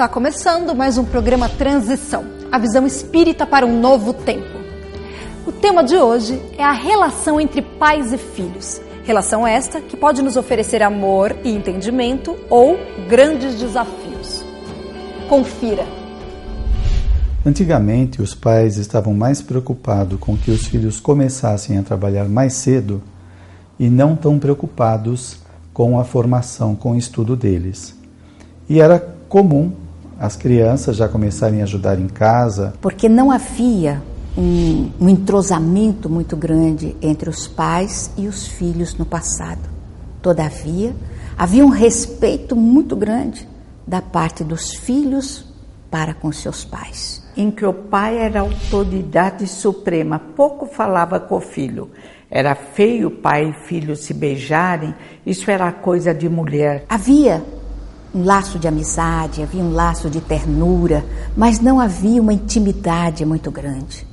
Está começando mais um programa Transição, a visão espírita para um novo tempo. O tema de hoje é a relação entre pais e filhos. Relação esta que pode nos oferecer amor e entendimento ou grandes desafios. Confira. Antigamente, os pais estavam mais preocupados com que os filhos começassem a trabalhar mais cedo e não tão preocupados com a formação, com o estudo deles. E era comum as crianças já começarem a ajudar em casa. Porque não havia um, um entrosamento muito grande entre os pais e os filhos no passado. Todavia, havia um respeito muito grande da parte dos filhos para com seus pais. Em que o pai era autoridade suprema, pouco falava com o filho. Era feio pai e filho se beijarem, isso era coisa de mulher. Havia um laço de amizade, havia um laço de ternura, mas não havia uma intimidade muito grande.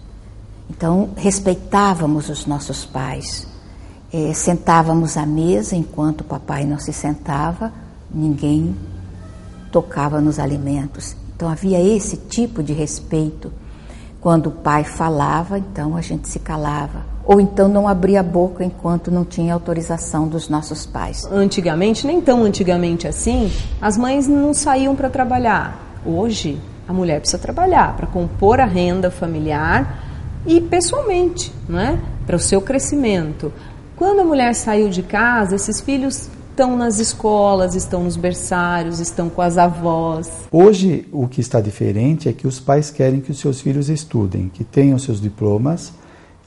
Então, respeitávamos os nossos pais, é, sentávamos à mesa enquanto o papai não se sentava, ninguém tocava nos alimentos. Então, havia esse tipo de respeito. Quando o pai falava, então a gente se calava ou então não abrir a boca enquanto não tinha autorização dos nossos pais. Antigamente, nem tão antigamente assim, as mães não saíam para trabalhar. Hoje, a mulher precisa trabalhar para compor a renda familiar e pessoalmente, não é? Para o seu crescimento. Quando a mulher saiu de casa, esses filhos estão nas escolas, estão nos berçários, estão com as avós. Hoje, o que está diferente é que os pais querem que os seus filhos estudem, que tenham seus diplomas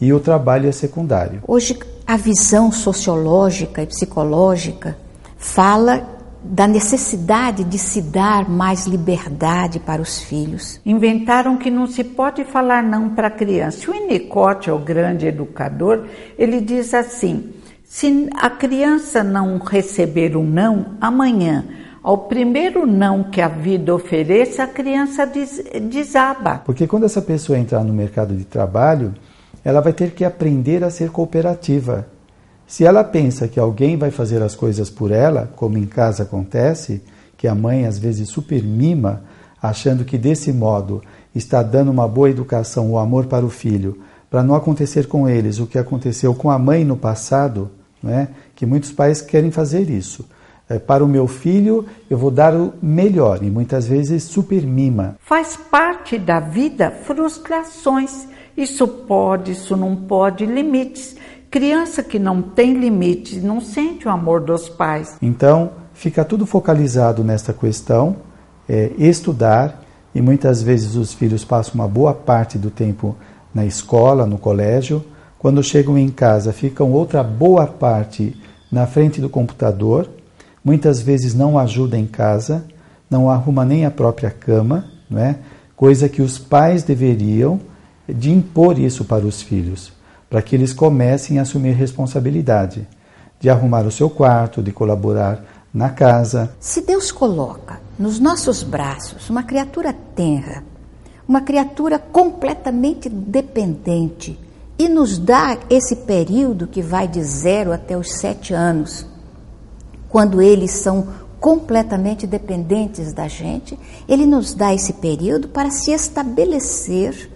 e o trabalho é secundário. Hoje, a visão sociológica e psicológica fala da necessidade de se dar mais liberdade para os filhos. Inventaram que não se pode falar não para a criança. O Winnicott, o grande educador, ele diz assim: se a criança não receber um não, amanhã, ao primeiro não que a vida ofereça, a criança des desaba. Porque quando essa pessoa entrar no mercado de trabalho, ela vai ter que aprender a ser cooperativa. Se ela pensa que alguém vai fazer as coisas por ela, como em casa acontece, que a mãe às vezes super mima, achando que desse modo está dando uma boa educação ou amor para o filho, para não acontecer com eles o que aconteceu com a mãe no passado, né? que muitos pais querem fazer isso. É, para o meu filho, eu vou dar o melhor e muitas vezes super mima. Faz parte da vida frustrações isso pode, isso não pode, limites. Criança que não tem limites não sente o amor dos pais. Então, fica tudo focalizado nesta questão, é, estudar, e muitas vezes os filhos passam uma boa parte do tempo na escola, no colégio. Quando chegam em casa, ficam outra boa parte na frente do computador. Muitas vezes não ajuda em casa, não arruma nem a própria cama, não é? coisa que os pais deveriam de impor isso para os filhos, para que eles comecem a assumir responsabilidade, de arrumar o seu quarto, de colaborar na casa. Se Deus coloca nos nossos braços uma criatura tenra, uma criatura completamente dependente, e nos dá esse período que vai de zero até os sete anos, quando eles são completamente dependentes da gente, ele nos dá esse período para se estabelecer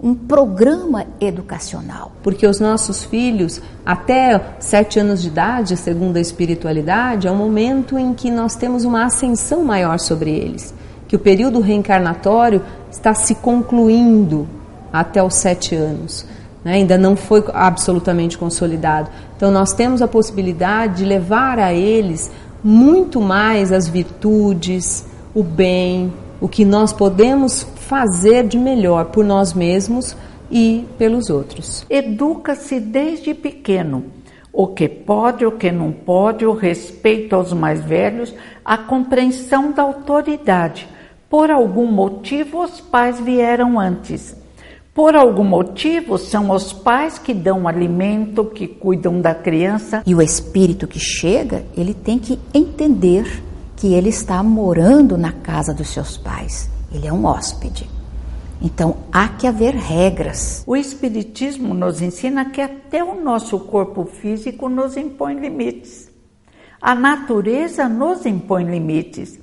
um programa educacional. Porque os nossos filhos, até sete anos de idade, segundo a espiritualidade, é um momento em que nós temos uma ascensão maior sobre eles. Que o período reencarnatório está se concluindo até os sete anos. Né? Ainda não foi absolutamente consolidado. Então, nós temos a possibilidade de levar a eles muito mais as virtudes, o bem, o que nós podemos fazer de melhor por nós mesmos e pelos outros. Educa-se desde pequeno. O que pode, o que não pode, o respeito aos mais velhos, a compreensão da autoridade. Por algum motivo, os pais vieram antes. Por algum motivo, são os pais que dão alimento, que cuidam da criança. E o espírito que chega, ele tem que entender que ele está morando na casa dos seus pais. Ele é um hóspede. Então há que haver regras. O Espiritismo nos ensina que até o nosso corpo físico nos impõe limites. A natureza nos impõe limites.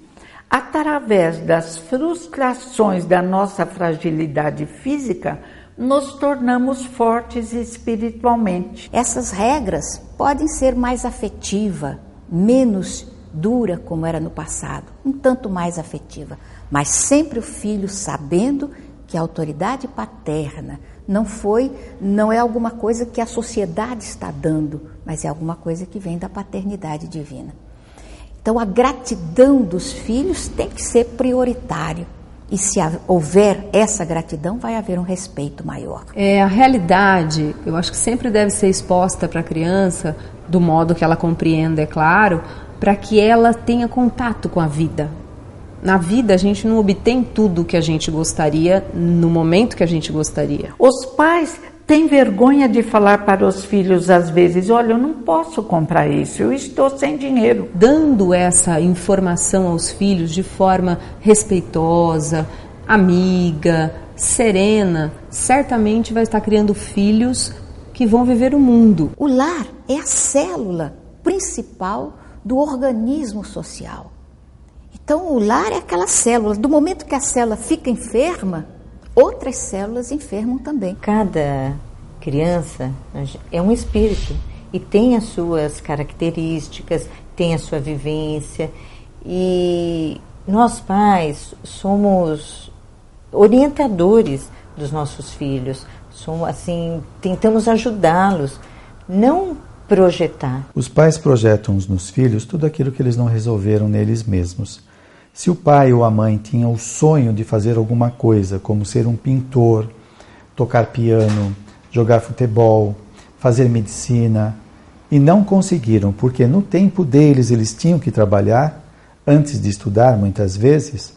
através das frustrações da nossa fragilidade física, nos tornamos fortes espiritualmente. Essas regras podem ser mais afetiva, menos dura como era no passado, um tanto mais afetiva, mas sempre o filho sabendo que a autoridade paterna não foi, não é alguma coisa que a sociedade está dando, mas é alguma coisa que vem da paternidade divina. Então a gratidão dos filhos tem que ser prioritário. E se houver essa gratidão, vai haver um respeito maior. É, a realidade, eu acho que sempre deve ser exposta para a criança, do modo que ela compreenda, é claro, para que ela tenha contato com a vida. Na vida, a gente não obtém tudo o que a gente gostaria no momento que a gente gostaria. Os pais têm vergonha de falar para os filhos, às vezes: olha, eu não posso comprar isso, eu estou sem dinheiro. Dando essa informação aos filhos de forma respeitosa, amiga, serena, certamente vai estar criando filhos que vão viver o mundo. O lar é a célula principal do organismo social. Então, o lar é aquela célula. Do momento que a célula fica enferma, outras células enfermam também. Cada criança é um espírito e tem as suas características, tem a sua vivência. E nós pais somos orientadores dos nossos filhos, somos assim, tentamos ajudá-los, não projetar. Os pais projetam nos filhos tudo aquilo que eles não resolveram neles mesmos. Se o pai ou a mãe tinham o sonho de fazer alguma coisa, como ser um pintor, tocar piano, jogar futebol, fazer medicina, e não conseguiram, porque no tempo deles eles tinham que trabalhar, antes de estudar muitas vezes,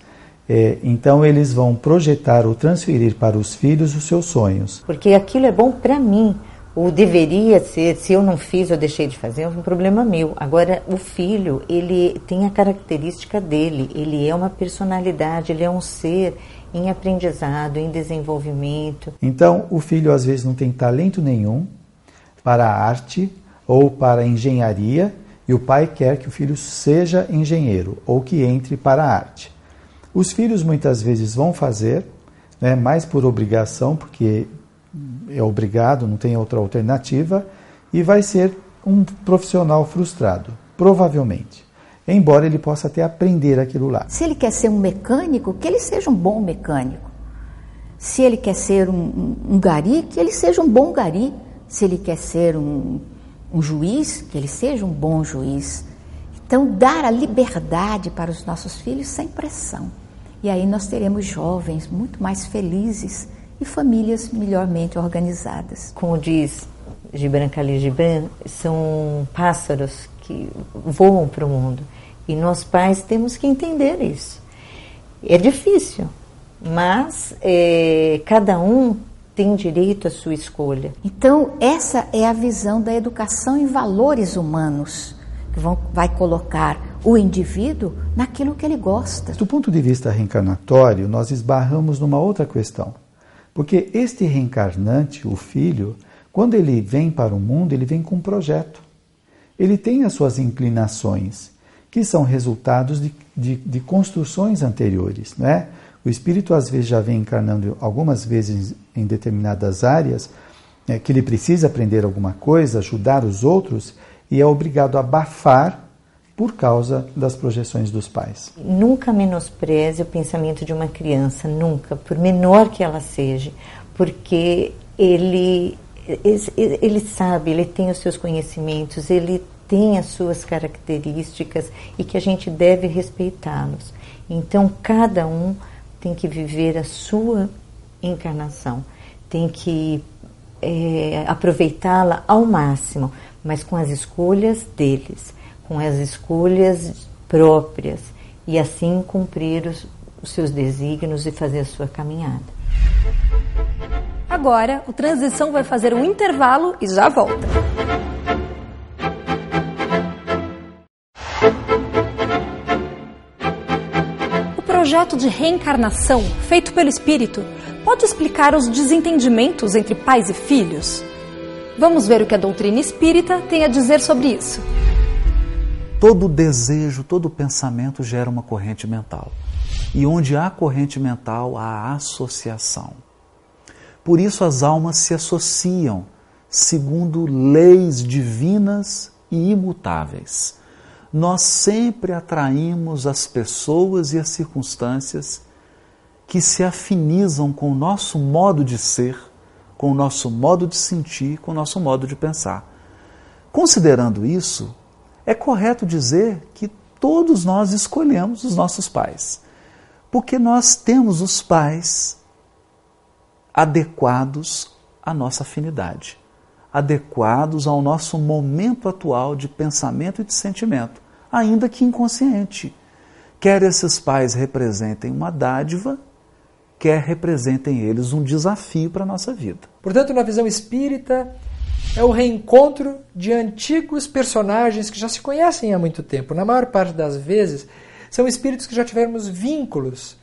é, então eles vão projetar ou transferir para os filhos os seus sonhos. Porque aquilo é bom para mim o deveria ser, se eu não fiz, eu deixei de fazer, é um problema meu. Agora, o filho, ele tem a característica dele, ele é uma personalidade, ele é um ser em aprendizado, em desenvolvimento. Então, o filho às vezes não tem talento nenhum para a arte ou para a engenharia, e o pai quer que o filho seja engenheiro ou que entre para a arte. Os filhos muitas vezes vão fazer, né, mais por obrigação, porque é obrigado, não tem outra alternativa, e vai ser um profissional frustrado, provavelmente. Embora ele possa até aprender aquilo lá. Se ele quer ser um mecânico, que ele seja um bom mecânico. Se ele quer ser um, um, gari, que ele seja um bom gari. Se ele quer ser um, um juiz, que ele seja um bom juiz. Então, dar a liberdade para os nossos filhos sem pressão. E aí nós teremos jovens muito mais felizes e famílias melhormente organizadas. Como diz Gibran Khalil Gibran, são pássaros que voam para o mundo e nós pais temos que entender isso. É difícil, mas é, cada um tem direito à sua escolha. Então, essa é a visão da educação em valores humanos, que vão, vai colocar o indivíduo naquilo que ele gosta. Do ponto de vista reencarnatório, nós esbarramos numa outra questão. Porque este reencarnante, o filho, quando ele vem para o mundo, ele vem com um projeto. Ele tem as suas inclinações, que são resultados de, de, de construções anteriores. Né? O espírito, às vezes, já vem encarnando algumas vezes em determinadas áreas, né, que ele precisa aprender alguma coisa, ajudar os outros, e é obrigado a abafar por causa das projeções dos pais. Nunca menospreze o pensamento de uma criança, nunca, por menor que ela seja, porque ele, ele sabe, ele tem os seus conhecimentos, ele tem as suas características e que a gente deve respeitá-los. Então, cada um tem que viver a sua encarnação, tem que é, aproveitá-la ao máximo, mas com as escolhas deles com as escolhas próprias e assim cumprir os, os seus desígnios e fazer a sua caminhada. Agora, o Transição vai fazer um intervalo e já volta. O projeto de reencarnação feito pelo Espírito pode explicar os desentendimentos entre pais e filhos? Vamos ver o que a doutrina espírita tem a dizer sobre isso. Todo desejo, todo pensamento gera uma corrente mental. E onde há corrente mental, há associação. Por isso as almas se associam segundo leis divinas e imutáveis. Nós sempre atraímos as pessoas e as circunstâncias que se afinizam com o nosso modo de ser, com o nosso modo de sentir, com o nosso modo de pensar. Considerando isso, é correto dizer que todos nós escolhemos os nossos pais, porque nós temos os pais adequados à nossa afinidade, adequados ao nosso momento atual de pensamento e de sentimento, ainda que inconsciente. Quer esses pais representem uma dádiva, quer representem eles um desafio para a nossa vida. Portanto, na visão espírita, é o reencontro de antigos personagens que já se conhecem há muito tempo. Na maior parte das vezes, são espíritos que já tivemos vínculos,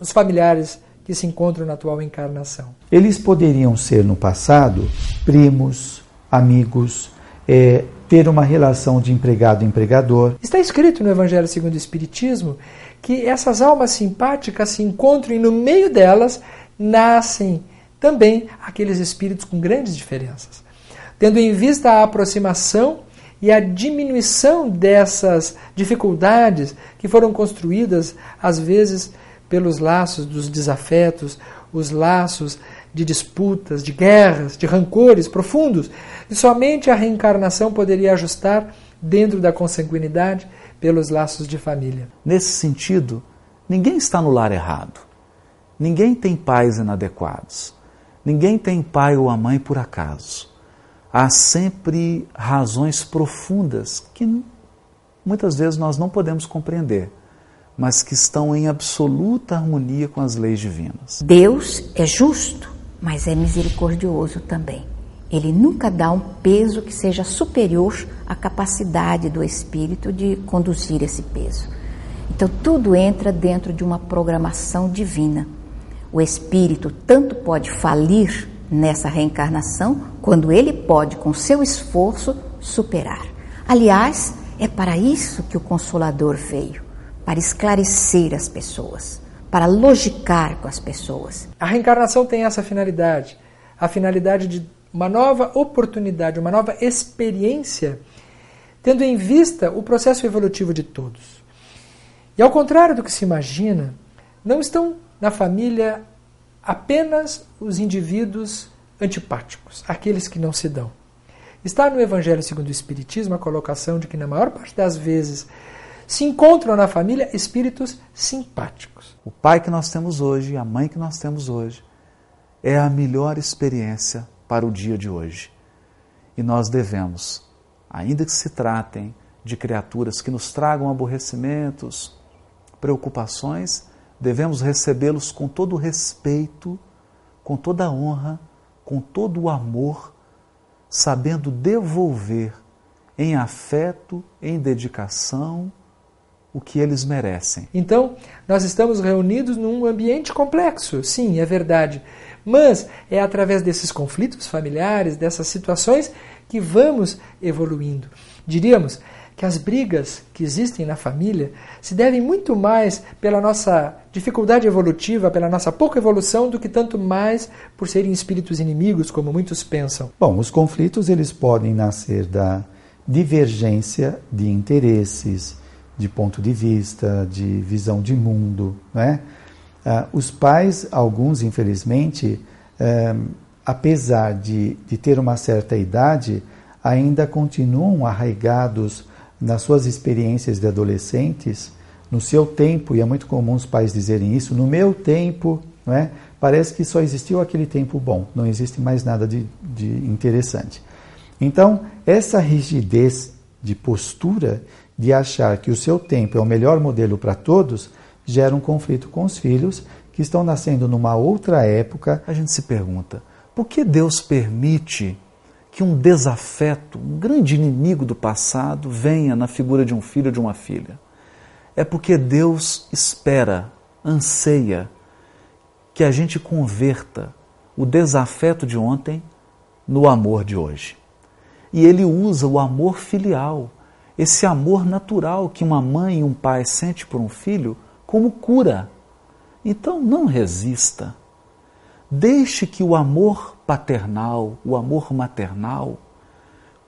os familiares que se encontram na atual encarnação. Eles poderiam ser no passado primos, amigos, é, ter uma relação de empregado-empregador. Está escrito no Evangelho segundo o Espiritismo que essas almas simpáticas se encontram e no meio delas nascem também aqueles espíritos com grandes diferenças tendo em vista a aproximação e a diminuição dessas dificuldades que foram construídas, às vezes, pelos laços dos desafetos, os laços de disputas, de guerras, de rancores profundos, e somente a reencarnação poderia ajustar dentro da consanguinidade pelos laços de família. Nesse sentido, ninguém está no lar errado. Ninguém tem pais inadequados. Ninguém tem pai ou a mãe por acaso há sempre razões profundas que muitas vezes nós não podemos compreender, mas que estão em absoluta harmonia com as leis divinas. Deus é justo, mas é misericordioso também. Ele nunca dá um peso que seja superior à capacidade do espírito de conduzir esse peso. Então tudo entra dentro de uma programação divina. O espírito tanto pode falir nessa reencarnação quando ele pode, com seu esforço, superar. Aliás, é para isso que o Consolador veio para esclarecer as pessoas, para logicar com as pessoas. A reencarnação tem essa finalidade a finalidade de uma nova oportunidade, uma nova experiência, tendo em vista o processo evolutivo de todos. E ao contrário do que se imagina, não estão na família apenas os indivíduos antipáticos, aqueles que não se dão. Está no Evangelho segundo o Espiritismo a colocação de que, na maior parte das vezes, se encontram na família espíritos simpáticos. O pai que nós temos hoje, a mãe que nós temos hoje, é a melhor experiência para o dia de hoje. E nós devemos, ainda que se tratem de criaturas que nos tragam aborrecimentos, preocupações, devemos recebê-los com todo o respeito, com toda a honra, com todo o amor, sabendo devolver em afeto, em dedicação, o que eles merecem. Então, nós estamos reunidos num ambiente complexo, sim, é verdade. Mas é através desses conflitos familiares, dessas situações, que vamos evoluindo. Diríamos, que as brigas que existem na família se devem muito mais pela nossa dificuldade evolutiva, pela nossa pouca evolução, do que tanto mais por serem espíritos inimigos, como muitos pensam. Bom, os conflitos eles podem nascer da divergência de interesses, de ponto de vista, de visão de mundo, né? Ah, os pais, alguns infelizmente, eh, apesar de, de ter uma certa idade, ainda continuam arraigados nas suas experiências de adolescentes, no seu tempo, e é muito comum os pais dizerem isso, no meu tempo, não é? parece que só existiu aquele tempo bom, não existe mais nada de, de interessante. Então, essa rigidez de postura, de achar que o seu tempo é o melhor modelo para todos, gera um conflito com os filhos que estão nascendo numa outra época. A gente se pergunta, por que Deus permite que um desafeto, um grande inimigo do passado, venha na figura de um filho ou de uma filha. É porque Deus espera, anseia que a gente converta o desafeto de ontem no amor de hoje. E ele usa o amor filial, esse amor natural que uma mãe e um pai sente por um filho como cura. Então não resista. Deixe que o amor paternal, o amor maternal,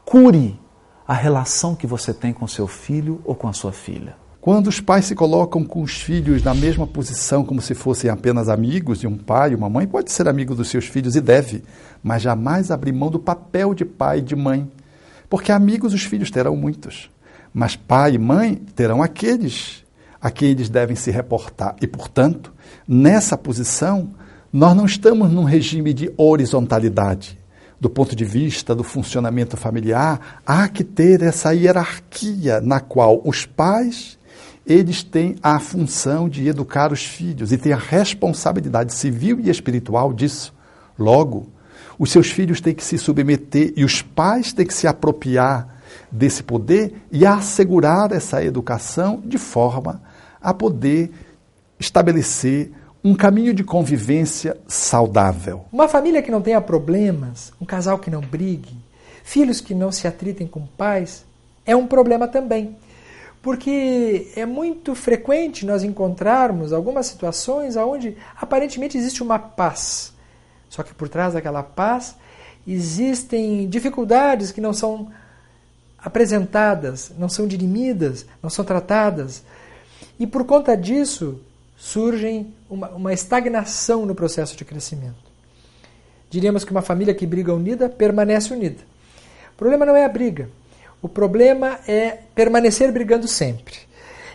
cure a relação que você tem com seu filho ou com a sua filha. Quando os pais se colocam com os filhos na mesma posição, como se fossem apenas amigos de um pai e uma mãe, pode ser amigo dos seus filhos e deve, mas jamais abrir mão do papel de pai e de mãe. Porque amigos os filhos terão muitos, mas pai e mãe terão aqueles a quem eles devem se reportar. E, portanto, nessa posição, nós não estamos num regime de horizontalidade. Do ponto de vista do funcionamento familiar, há que ter essa hierarquia na qual os pais eles têm a função de educar os filhos e têm a responsabilidade civil e espiritual disso. Logo, os seus filhos têm que se submeter e os pais têm que se apropriar desse poder e assegurar essa educação de forma a poder estabelecer um caminho de convivência saudável. Uma família que não tenha problemas, um casal que não brigue, filhos que não se atritem com pais, é um problema também. Porque é muito frequente nós encontrarmos algumas situações onde aparentemente existe uma paz. Só que por trás daquela paz existem dificuldades que não são apresentadas, não são dirimidas, não são tratadas. E por conta disso surgem uma, uma estagnação no processo de crescimento. Diríamos que uma família que briga unida permanece unida. O problema não é a briga, o problema é permanecer brigando sempre.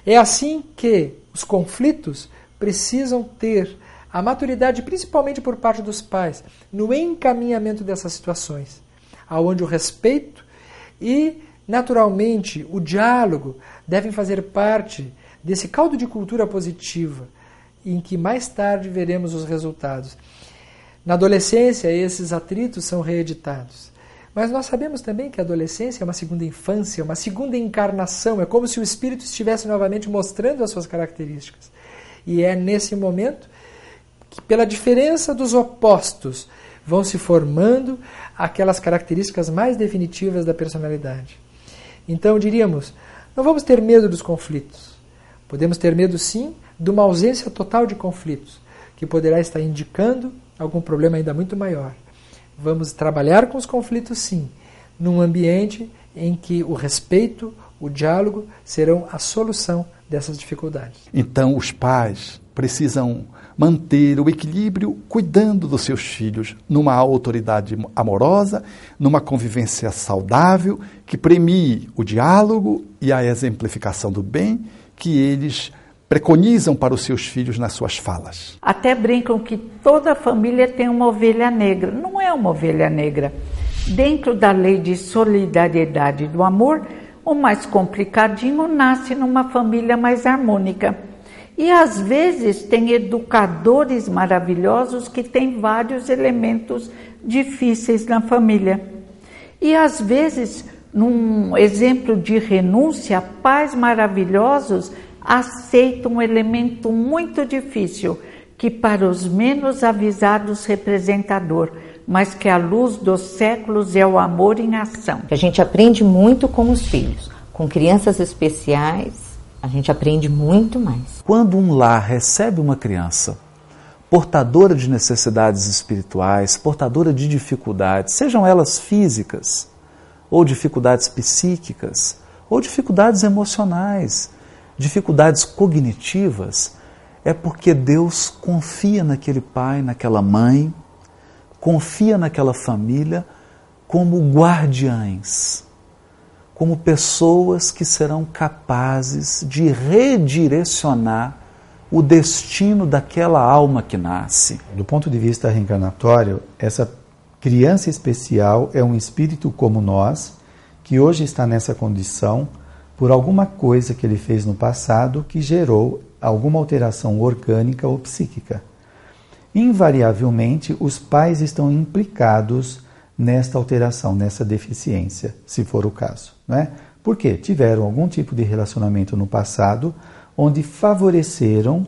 É assim que os conflitos precisam ter a maturidade, principalmente por parte dos pais, no encaminhamento dessas situações, aonde o respeito e, naturalmente, o diálogo devem fazer parte desse caldo de cultura positiva, em que mais tarde veremos os resultados. Na adolescência, esses atritos são reeditados. Mas nós sabemos também que a adolescência é uma segunda infância, uma segunda encarnação, é como se o espírito estivesse novamente mostrando as suas características. E é nesse momento que, pela diferença dos opostos, vão se formando aquelas características mais definitivas da personalidade. Então, diríamos, não vamos ter medo dos conflitos. Podemos ter medo, sim, de uma ausência total de conflitos, que poderá estar indicando algum problema ainda muito maior. Vamos trabalhar com os conflitos, sim, num ambiente em que o respeito, o diálogo serão a solução dessas dificuldades. Então, os pais precisam manter o equilíbrio cuidando dos seus filhos numa autoridade amorosa, numa convivência saudável que premie o diálogo e a exemplificação do bem que eles preconizam para os seus filhos nas suas falas. Até brincam que toda família tem uma ovelha negra. Não é uma ovelha negra. Dentro da lei de solidariedade do amor, o mais complicadinho nasce numa família mais harmônica. E às vezes tem educadores maravilhosos que têm vários elementos difíceis na família. E às vezes, num exemplo de renúncia, pais maravilhosos aceita um elemento muito difícil, que para os menos avisados representa dor, mas que à luz dos séculos é o amor em ação. A gente aprende muito com os filhos. Com crianças especiais, a gente aprende muito mais. Quando um lar recebe uma criança portadora de necessidades espirituais, portadora de dificuldades, sejam elas físicas, ou dificuldades psíquicas, ou dificuldades emocionais, dificuldades cognitivas, é porque Deus confia naquele pai, naquela mãe, confia naquela família como guardiães, como pessoas que serão capazes de redirecionar o destino daquela alma que nasce. Do ponto de vista reencarnatório, essa criança especial é um espírito como nós, que hoje está nessa condição por alguma coisa que ele fez no passado que gerou alguma alteração orgânica ou psíquica. Invariavelmente, os pais estão implicados nesta alteração, nessa deficiência, se for o caso. Não é? Porque tiveram algum tipo de relacionamento no passado onde favoreceram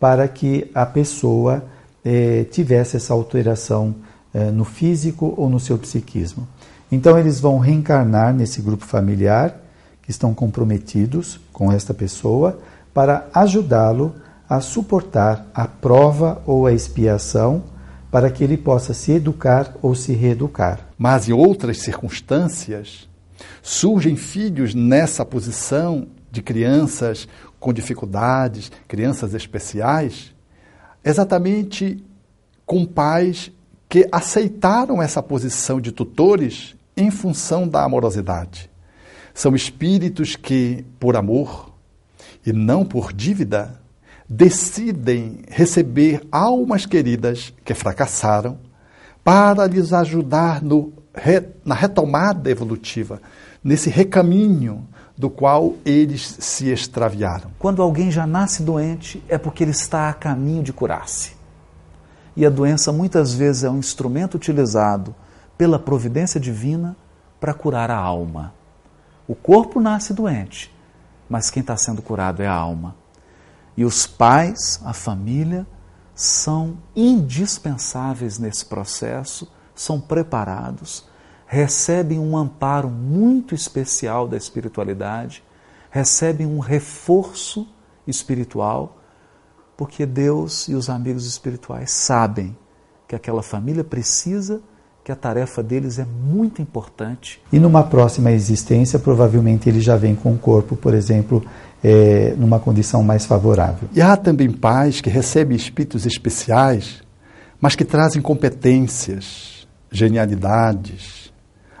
para que a pessoa eh, tivesse essa alteração eh, no físico ou no seu psiquismo. Então, eles vão reencarnar nesse grupo familiar que estão comprometidos com esta pessoa para ajudá-lo a suportar a prova ou a expiação para que ele possa se educar ou se reeducar. Mas em outras circunstâncias, surgem filhos nessa posição de crianças com dificuldades, crianças especiais, exatamente com pais que aceitaram essa posição de tutores em função da amorosidade. São espíritos que, por amor e não por dívida, decidem receber almas queridas que fracassaram para lhes ajudar no, na retomada evolutiva, nesse recaminho do qual eles se extraviaram. Quando alguém já nasce doente, é porque ele está a caminho de curar-se. E a doença muitas vezes é um instrumento utilizado pela providência divina para curar a alma. O corpo nasce doente, mas quem está sendo curado é a alma. E os pais, a família, são indispensáveis nesse processo, são preparados, recebem um amparo muito especial da espiritualidade, recebem um reforço espiritual, porque Deus e os amigos espirituais sabem que aquela família precisa que a tarefa deles é muito importante. E numa próxima existência, provavelmente ele já vem com o corpo, por exemplo, é, numa condição mais favorável. E há também pais que recebem espíritos especiais, mas que trazem competências, genialidades,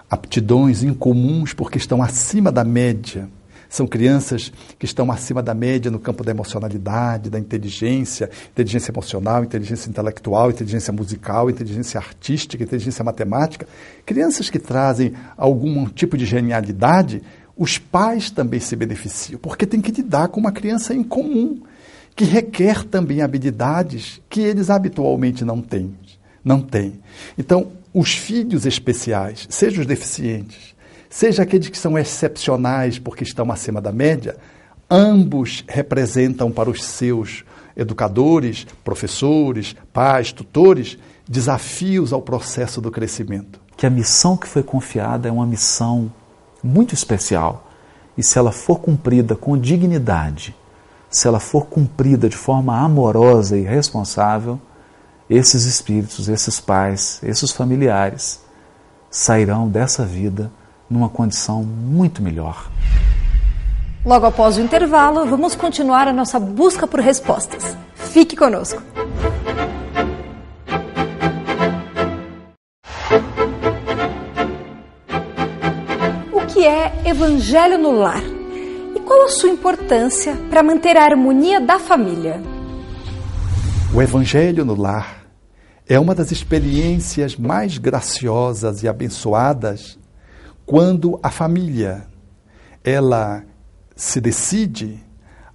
aptidões incomuns porque estão acima da média são crianças que estão acima da média no campo da emocionalidade, da inteligência, inteligência emocional, inteligência intelectual, inteligência musical, inteligência artística, inteligência matemática. Crianças que trazem algum tipo de genialidade, os pais também se beneficiam, porque tem que lidar com uma criança em comum, que requer também habilidades que eles habitualmente não têm. Não têm. Então, os filhos especiais, sejam os deficientes, seja aqueles que são excepcionais porque estão acima da média, ambos representam para os seus educadores, professores, pais, tutores, desafios ao processo do crescimento. Que a missão que foi confiada é uma missão muito especial e se ela for cumprida com dignidade, se ela for cumprida de forma amorosa e responsável, esses espíritos, esses pais, esses familiares sairão dessa vida numa condição muito melhor. Logo após o intervalo, vamos continuar a nossa busca por respostas. Fique conosco. O que é Evangelho no Lar? E qual a sua importância para manter a harmonia da família? O Evangelho no Lar é uma das experiências mais graciosas e abençoadas quando a família ela se decide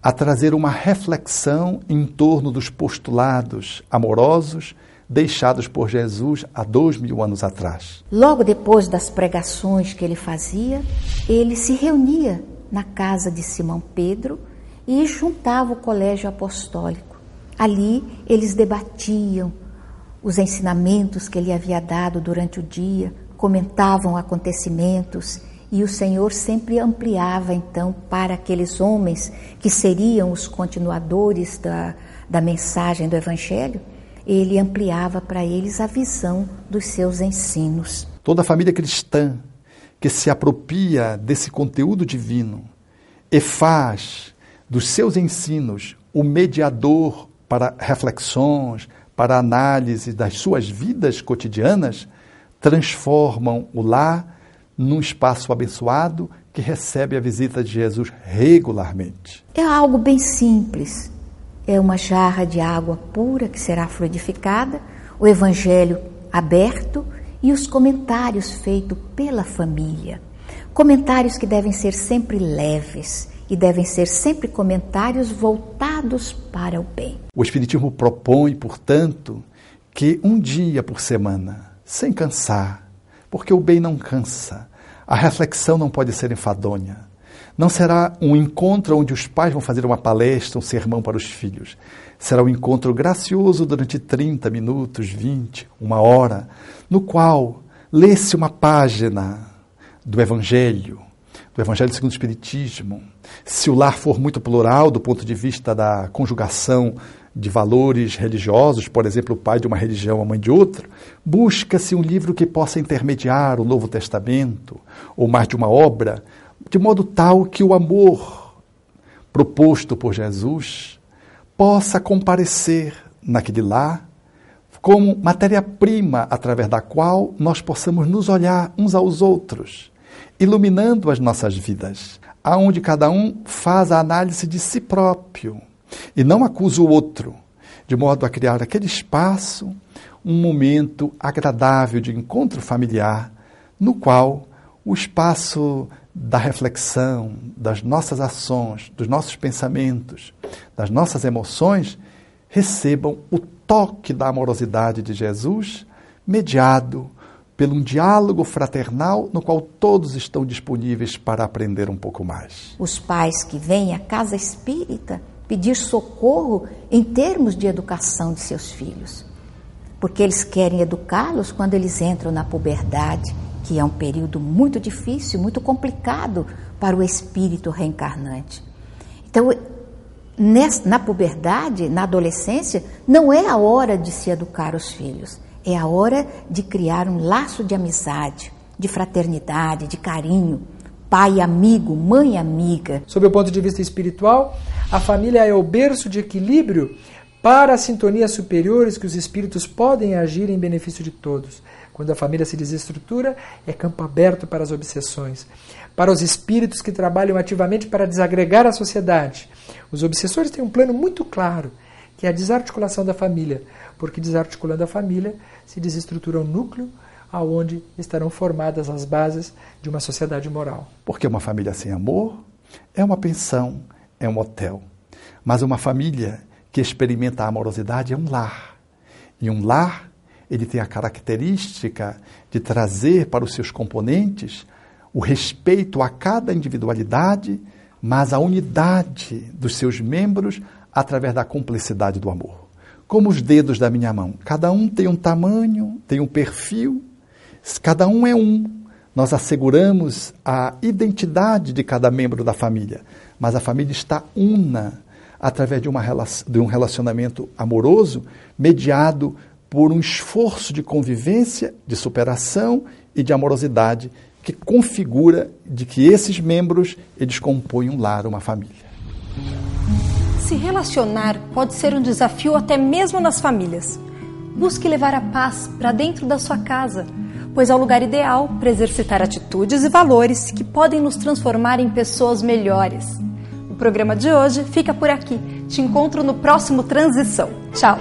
a trazer uma reflexão em torno dos postulados amorosos deixados por Jesus há dois mil anos atrás. Logo depois das pregações que ele fazia, ele se reunia na casa de Simão Pedro e juntava o colégio apostólico. Ali eles debatiam os ensinamentos que ele havia dado durante o dia, comentavam acontecimentos e o Senhor sempre ampliava então para aqueles homens que seriam os continuadores da, da mensagem do Evangelho, ele ampliava para eles a visão dos seus ensinos. Toda a família cristã que se apropria desse conteúdo divino e faz dos seus ensinos o mediador para reflexões, para análise das suas vidas cotidianas, transformam o lar num espaço abençoado que recebe a visita de Jesus regularmente. É algo bem simples. É uma jarra de água pura que será fluidificada, o evangelho aberto e os comentários feitos pela família. Comentários que devem ser sempre leves e devem ser sempre comentários voltados para o bem. O Espiritismo propõe, portanto, que um dia por semana sem cansar, porque o bem não cansa. A reflexão não pode ser enfadonha. Não será um encontro onde os pais vão fazer uma palestra, um sermão para os filhos. Será um encontro gracioso durante 30 minutos, 20, uma hora, no qual lê-se uma página do Evangelho, do Evangelho segundo o Espiritismo, se o lar for muito plural do ponto de vista da conjugação de valores religiosos, por exemplo, o pai de uma religião, a mãe de outra, busca-se um livro que possa intermediar o Novo Testamento, ou mais de uma obra, de modo tal que o amor proposto por Jesus possa comparecer naquele lar como matéria-prima através da qual nós possamos nos olhar uns aos outros, iluminando as nossas vidas, aonde cada um faz a análise de si próprio e não acusa o outro, de modo a criar aquele espaço, um momento agradável de encontro familiar, no qual o espaço da reflexão, das nossas ações, dos nossos pensamentos, das nossas emoções, recebam o toque da amorosidade de Jesus, mediado pelo um diálogo fraternal no qual todos estão disponíveis para aprender um pouco mais. Os pais que vêm à casa espírita pedir socorro em termos de educação de seus filhos, porque eles querem educá-los quando eles entram na puberdade que é um período muito difícil, muito complicado para o espírito reencarnante. Então, na puberdade, na adolescência, não é a hora de se educar os filhos, é a hora de criar um laço de amizade, de fraternidade, de carinho, pai amigo, mãe amiga. Sob o ponto de vista espiritual, a família é o berço de equilíbrio para as sintonias superiores que os espíritos podem agir em benefício de todos. Quando a família se desestrutura, é campo aberto para as obsessões. Para os espíritos que trabalham ativamente para desagregar a sociedade. Os obsessores têm um plano muito claro, que é a desarticulação da família, porque desarticulando a família se desestrutura o núcleo aonde estarão formadas as bases de uma sociedade moral. Porque uma família sem amor é uma pensão, é um hotel. Mas uma família que experimenta a amorosidade é um lar. E um lar ele tem a característica de trazer para os seus componentes o respeito a cada individualidade, mas a unidade dos seus membros através da cumplicidade do amor. Como os dedos da minha mão, cada um tem um tamanho, tem um perfil, cada um é um. Nós asseguramos a identidade de cada membro da família, mas a família está una através de, uma, de um relacionamento amoroso mediado por um esforço de convivência, de superação e de amorosidade que configura de que esses membros eles compõem um lar, uma família. Se relacionar pode ser um desafio até mesmo nas famílias. Busque levar a paz para dentro da sua casa, pois é o lugar ideal para exercitar atitudes e valores que podem nos transformar em pessoas melhores. O programa de hoje fica por aqui. Te encontro no próximo Transição. Tchau!